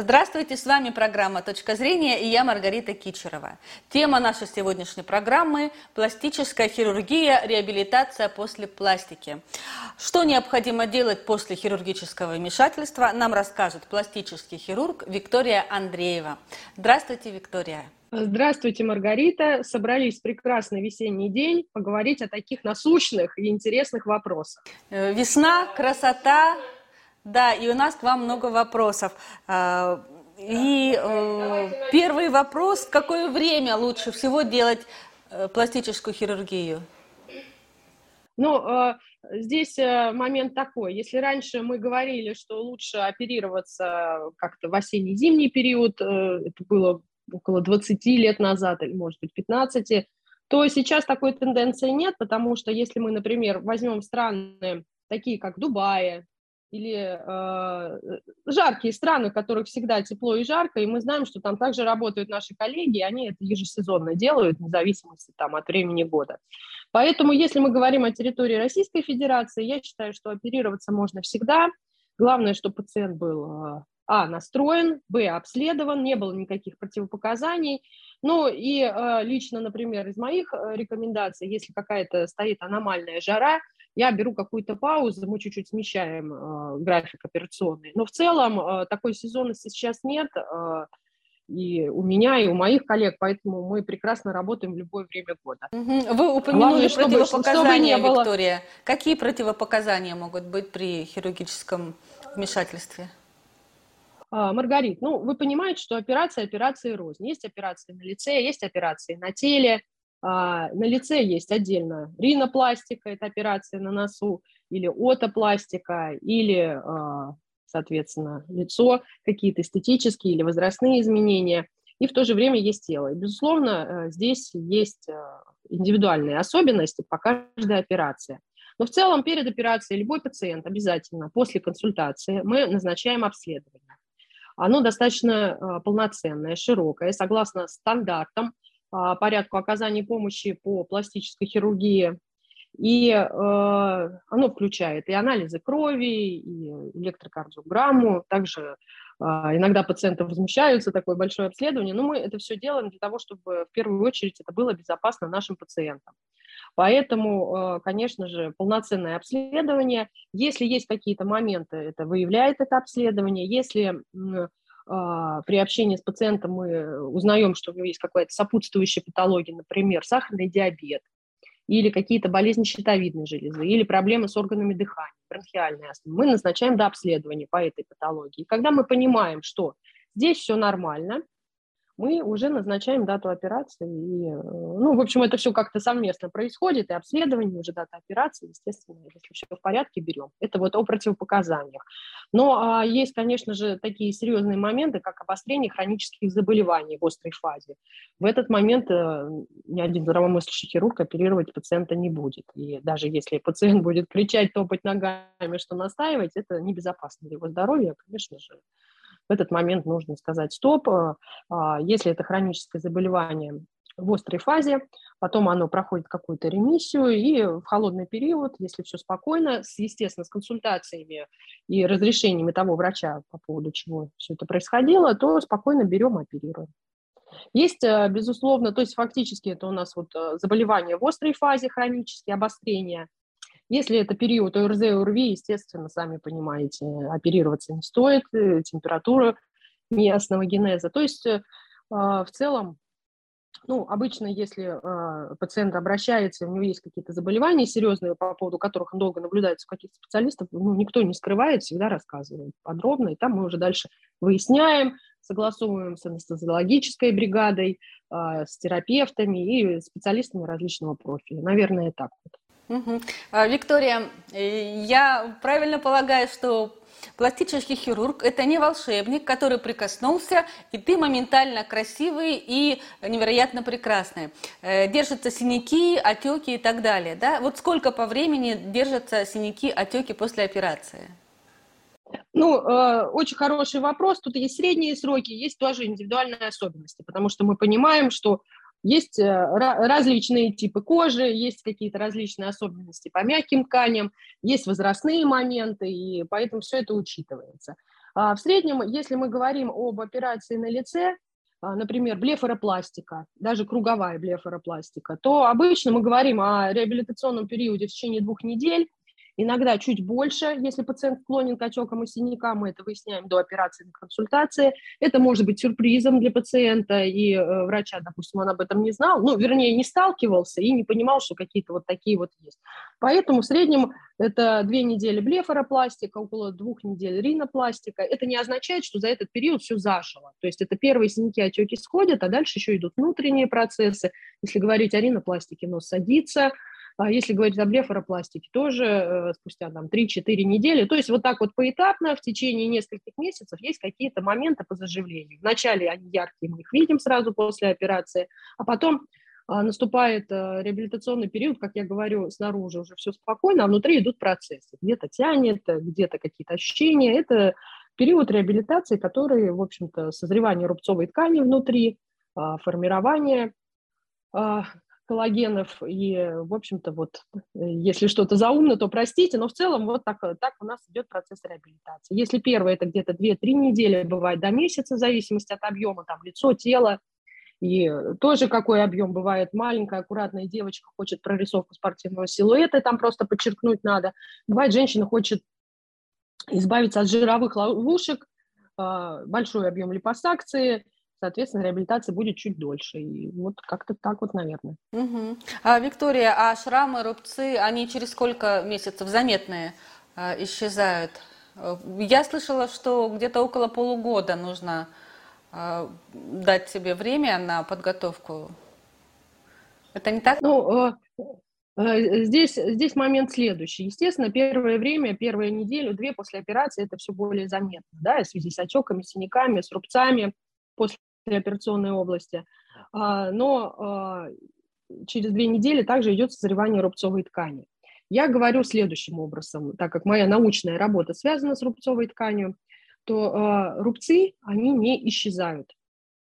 Здравствуйте, с вами программа «Точка зрения» и я Маргарита Кичерова. Тема нашей сегодняшней программы – пластическая хирургия, реабилитация после пластики. Что необходимо делать после хирургического вмешательства, нам расскажет пластический хирург Виктория Андреева. Здравствуйте, Виктория. Здравствуйте, Маргарита. Собрались в прекрасный весенний день поговорить о таких насущных и интересных вопросах. Э, весна, красота, да, и у нас к вам много вопросов. А, и э, первый вопрос, в какое время лучше всего делать э, пластическую хирургию? Ну, э, здесь момент такой. Если раньше мы говорили, что лучше оперироваться как-то в осенне-зимний период, это было около 20 лет назад, или, может быть, 15, то сейчас такой тенденции нет, потому что если мы, например, возьмем страны, такие как Дубай, или э, жаркие страны, в которых всегда тепло и жарко, и мы знаем, что там также работают наши коллеги, и они это ежесезонно делают, вне зависимости там, от времени года. Поэтому, если мы говорим о территории Российской Федерации, я считаю, что оперироваться можно всегда. Главное, чтобы пациент был э, а, настроен, б, обследован, не было никаких противопоказаний. Ну и э, лично, например, из моих э, рекомендаций, если какая-то стоит аномальная жара, я беру какую-то паузу, мы чуть-чуть смещаем э, график операционный. Но в целом э, такой сезонности сейчас нет э, и у меня, и у моих коллег, поэтому мы прекрасно работаем в любое время года. Вы упомянули Главное, противопоказания, чтобы, было... Виктория. Какие противопоказания могут быть при хирургическом вмешательстве? Маргарит, ну, вы понимаете, что операция операции рознь. Есть операции на лице, есть операции на теле, на лице есть отдельно ринопластика, это операция на носу, или отопластика, или, а, соответственно, лицо, какие-то эстетические или возрастные изменения. И в то же время есть тело. И, безусловно, э, здесь есть э, индивидуальные особенности по каждой операции. Но в целом перед операцией любой пациент обязательно после консультации мы назначаем обследование. Оно достаточно э, полноценное, широкое, согласно стандартам а, порядку оказания помощи по пластической хирургии. И э, оно включает и анализы крови, и электрокардиограмму. Также э, иногда пациенты возмущаются, такое большое обследование. Но мы это все делаем для того, чтобы в первую очередь это было безопасно нашим пациентам. Поэтому, э, конечно же, полноценное обследование. Если есть какие-то моменты, это выявляет это обследование. Если при общении с пациентом мы узнаем, что у него есть какая-то сопутствующая патология, например, сахарный диабет, или какие-то болезни щитовидной железы, или проблемы с органами дыхания, бронхиальная астма, мы назначаем до обследования по этой патологии. И когда мы понимаем, что здесь все нормально, мы уже назначаем дату операции. И, э, ну, в общем, это все как-то совместно происходит, и обследование, уже дата операции, естественно, если все в порядке, берем. Это вот о противопоказаниях. Но а, есть, конечно же, такие серьезные моменты, как обострение хронических заболеваний в острой фазе. В этот момент э, ни один здравомыслящий хирург оперировать пациента не будет. И даже если пациент будет кричать, топать ногами, что настаивать, это небезопасно для его здоровья, конечно же в этот момент нужно сказать стоп. Э, а, если это хроническое заболевание в острой фазе, потом оно проходит какую-то ремиссию, и в холодный период, если все спокойно, с, естественно, с консультациями и разрешениями того врача, по поводу чего все это происходило, то спокойно берем, оперируем. Есть, э, безусловно, то есть фактически это у нас вот э, заболевание в острой фазе, хронические обострения, если это период ОРЗ и ОРВИ, естественно, сами понимаете, оперироваться не стоит, э, температура местного генеза. То есть э, а, в целом ну, обычно, если э, пациент обращается, у него есть какие-то заболевания серьезные, по поводу которых он долго наблюдается у каких-то специалистов, ну, никто не скрывает, всегда рассказывает подробно, и там мы уже дальше выясняем, согласовываем с анестезиологической бригадой, э, с терапевтами и специалистами различного профиля. Наверное, так вот. Угу. Виктория, э, я правильно полагаю, что пластический хирург – это не волшебник, который прикоснулся, и ты моментально красивый и невероятно прекрасный. Э, держатся синяки, отеки и так далее. Да? Вот сколько по времени держатся синяки, отеки после операции? Ну, э, очень хороший вопрос. Тут есть средние сроки, есть тоже индивидуальные особенности, потому что мы понимаем, что есть э, различные типы кожи, есть какие-то различные особенности по мягким тканям, есть возрастные моменты, и поэтому все это учитывается. А в среднем, если мы говорим об операции на лице, а, например, блефаропластика, даже круговая блефаропластика, то обычно мы говорим о реабилитационном периоде в течение двух недель, иногда чуть больше, если пациент склонен к отекам и синякам, мы это выясняем до операции, до консультации. Это может быть сюрпризом для пациента, и э, врача, допустим, он об этом не знал, ну, вернее, не сталкивался и не понимал, что какие-то вот такие вот есть. Поэтому в среднем это две недели блефаропластика, около двух недель ринопластика. Это не означает, что за этот период все зажило. То есть это первые синяки, отеки сходят, а дальше еще идут внутренние процессы. Если говорить о ринопластике, нос садится – если говорить о блефаропластике, тоже э, спустя там 3-4 недели. То есть вот так вот поэтапно в течение нескольких месяцев есть какие-то моменты по заживлению. Вначале они яркие, мы их видим сразу после операции, а потом а, наступает э, реабилитационный период, как я говорю, снаружи уже все спокойно, а внутри идут процессы. Где-то тянет, где-то какие-то ощущения. Это период реабилитации, который, в общем-то, созревание рубцовой ткани внутри, а, формирование коллагенов, и, в общем-то, вот, если что-то заумно, то простите, но в целом вот так, так у нас идет процесс реабилитации. Если первое, это где-то 2-3 недели, бывает до месяца, в зависимости от объема, там, лицо, тело, и тоже какой объем бывает. Маленькая, аккуратная девочка хочет прорисовку спортивного силуэта, там просто подчеркнуть надо. Бывает, женщина хочет избавиться от жировых ловушек, а, большой объем липосакции – соответственно, реабилитация будет чуть дольше. И вот как-то так вот, наверное. Угу. А, Виктория, а шрамы, рубцы, они через сколько месяцев заметные а, исчезают? Я слышала, что где-то около полугода нужно а, дать себе время на подготовку. Это не так? Ну, э, э, Здесь, здесь момент следующий. Естественно, первое время, первую неделю, две после операции это все более заметно, да, в связи с отеками, синяками, с рубцами после операционной области. А, но а, через две недели также идет созревание рубцовой ткани. Я говорю следующим образом, так как моя научная работа связана с рубцовой тканью, то э, рубцы, они не исчезают.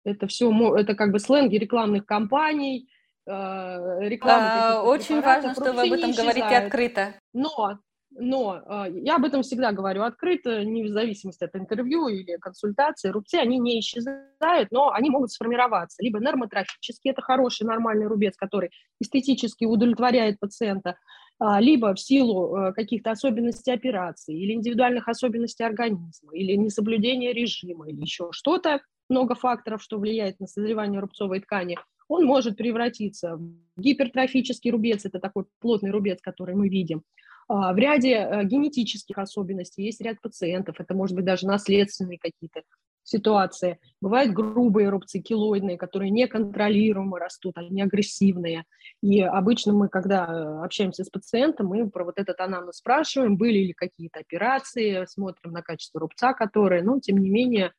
Это все, это как бы сленги рекламных кампаний, э, рекламы. А, очень важно, что вы об этом говорите открыто. Но но э, я об этом всегда говорю открыто, не в зависимости от интервью или консультации. Рубцы, они не исчезают, но они могут сформироваться. Либо нормотрофически, это хороший нормальный рубец, который эстетически удовлетворяет пациента, а, либо в силу э, каких-то особенностей операции или индивидуальных особенностей организма, или несоблюдения режима, или еще что-то, много факторов, что влияет на созревание рубцовой ткани, он может превратиться в гипертрофический рубец, это такой плотный рубец, который мы видим, а, в ряде э, генетических особенностей есть ряд пациентов, это может быть даже наследственные какие-то ситуации. Бывают грубые рубцы, килоидные, которые неконтролируемо растут, они агрессивные. И обычно мы, когда э, общаемся с пациентом, мы про вот этот анамнез спрашиваем, были ли какие-то операции, смотрим на качество рубца, которые, но тем не менее.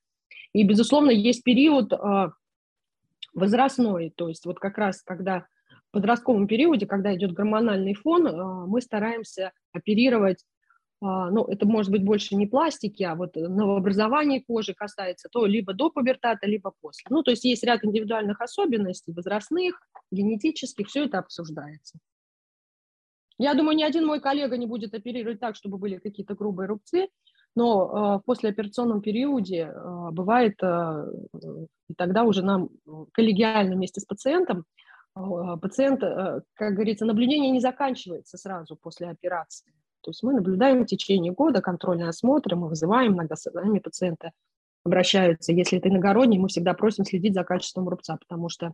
И, безусловно, есть период а, возрастной, то есть вот как раз когда подростковом периоде, когда идет гормональный фон, а, мы стараемся оперировать, а, ну, это может быть больше не пластики, а вот новообразование кожи касается, то либо до пубертата, либо после. Ну, то есть есть ряд индивидуальных особенностей, возрастных, генетических, все это обсуждается. Я думаю, ни один мой коллега не будет оперировать так, чтобы были какие-то грубые рубцы, но э, в послеоперационном периоде э, бывает, э, и тогда уже нам коллегиально вместе с пациентом пациент, э, как говорится, наблюдение не заканчивается сразу после операции. То есть мы наблюдаем в течение года контрольные осмотры, мы вызываем, иногда с нами пациенты обращаются. Если это иногородний, мы всегда просим следить за качеством рубца, потому что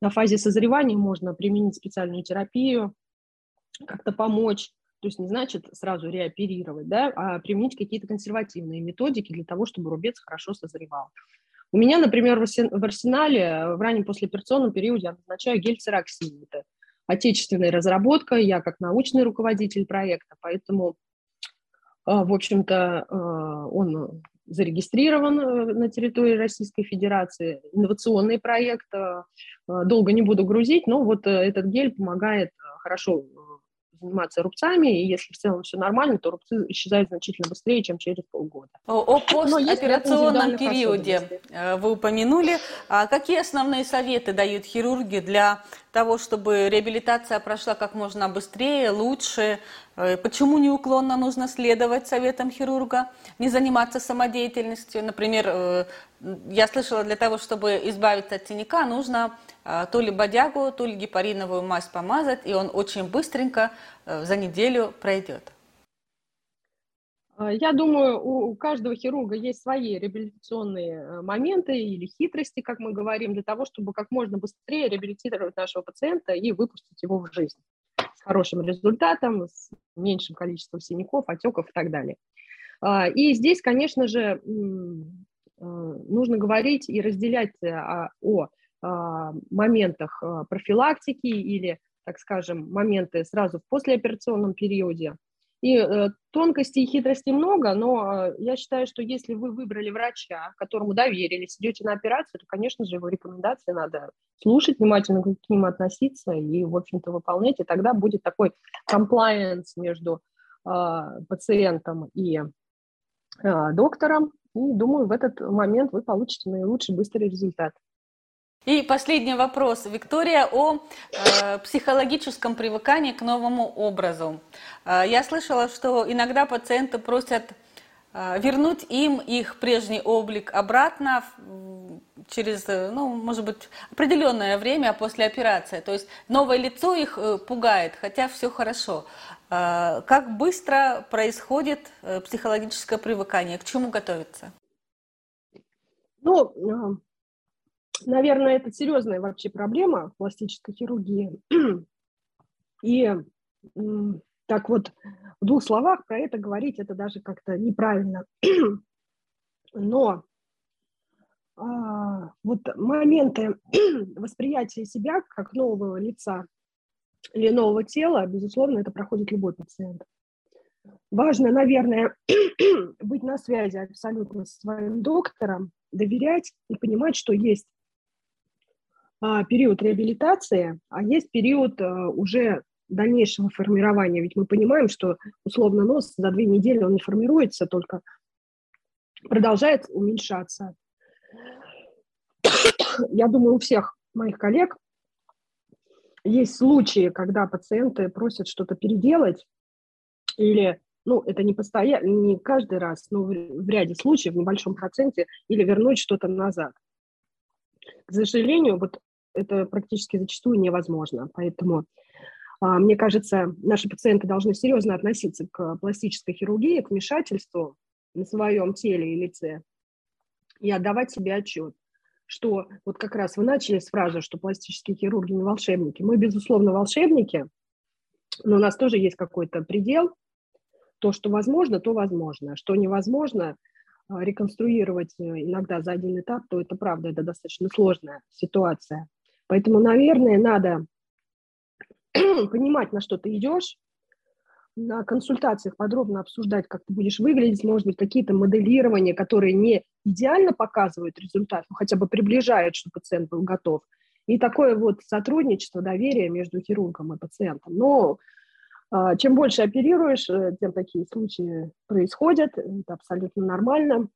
на фазе созревания можно применить специальную терапию, как-то помочь, то есть не значит сразу реоперировать, да, а применить какие-то консервативные методики для того, чтобы рубец хорошо созревал. У меня, например, в арсенале э, в раннем послеоперационном периоде я назначаю гель цероксин. Это отечественная разработка, я как научный руководитель проекта, поэтому, э, в общем-то, э, он зарегистрирован на территории Российской Федерации. Инновационный проект, долго не буду грузить, но вот этот гель помогает хорошо заниматься рубцами, и если в целом все нормально, то рубцы исчезают значительно быстрее, чем через полгода. О, постоперационном периоде э, вы упомянули. А какие основные советы дают хирурги для того, чтобы реабилитация прошла как можно быстрее, лучше? Э, почему неуклонно нужно следовать советам хирурга, не заниматься самодеятельностью? Например, э, я слышала, для того, чтобы избавиться от синяка, нужно то ли бодягу, то ли гепариновую мазь помазать, и он очень быстренько за неделю пройдет. А, я думаю, у каждого хирурга есть свои реабилитационные э, моменты или хитрости, как мы говорим, для того, чтобы как можно быстрее реабилитировать нашего пациента и выпустить его в жизнь с хорошим результатом, с меньшим количеством синяков, отеков и так далее. А, и здесь, конечно же, э, нужно говорить и разделять э, о моментах профилактики или, так скажем, моменты сразу в послеоперационном периоде – и э, тонкостей и хитростей много, но э, я считаю, что если вы выбрали врача, которому доверились, идете на операцию, то, конечно же, его рекомендации надо слушать, внимательно к ним относиться и, в общем-то, выполнять, и тогда будет такой комплайенс между пациентом и доктором, и, думаю, в этот момент вы получите наилучший быстрый результат. И последний вопрос, Виктория, о э, психологическом привыкании к новому образу. Э, я слышала, что иногда пациенты просят э, вернуть им их прежний облик обратно через, э, ну, может быть, определенное время после операции. То есть новое лицо их э, пугает, хотя все хорошо. Э, как быстро происходит психологическое привыкание? К чему готовиться? Ну, наверное, это серьезная вообще проблема пластической хирургии. И так вот в двух словах про это говорить, это даже как-то неправильно. Но а, вот моменты восприятия себя как нового лица или нового тела, безусловно, это проходит любой пациент. Важно, наверное, быть на связи абсолютно с своим доктором, доверять и понимать, что есть период реабилитации, а есть период а, уже дальнейшего формирования. Ведь мы понимаем, что условно нос за две недели он не формируется, только продолжает уменьшаться. Я думаю, у всех моих коллег есть случаи, когда пациенты просят что-то переделать, или, ну, это не постоянно, не каждый раз, но в ряде случаев, в небольшом проценте, или вернуть что-то назад. К сожалению, вот это практически зачастую невозможно. Поэтому, а, мне кажется, наши пациенты должны серьезно относиться к пластической хирургии, к вмешательству на своем теле и лице и отдавать себе отчет, что вот как раз вы начали с фразы, что пластические хирурги не волшебники. Мы, безусловно, волшебники, но у нас тоже есть какой-то предел. То, что возможно, то возможно. Что невозможно, а, реконструировать э, иногда за один этап, то это правда, это достаточно сложная ситуация. Поэтому, наверное, надо понимать, на что ты идешь, на консультациях подробно обсуждать, как ты будешь выглядеть, может быть, какие-то моделирования, которые не идеально показывают результат, но хотя бы приближают, что пациент был готов. И такое вот сотрудничество, доверие между хирургом и пациентом. Но а, чем больше оперируешь, э, тем такие случаи происходят, это абсолютно нормально.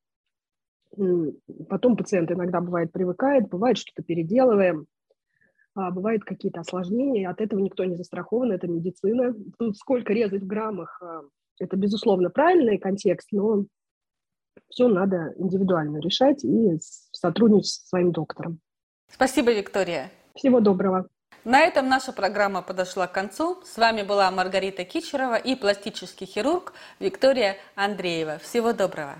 Потом пациент иногда бывает привыкает, бывает что-то переделываем, а, бывают какие-то осложнения, от этого никто не застрахован, это медицина. Тут сколько резать в граммах, а, это, безусловно, правильный контекст, но все надо индивидуально решать и сотрудничать со своим доктором. Спасибо, Виктория. Всего доброго. На этом наша программа подошла к концу. С вами была Маргарита Кичерова и пластический хирург Виктория Андреева. Всего доброго.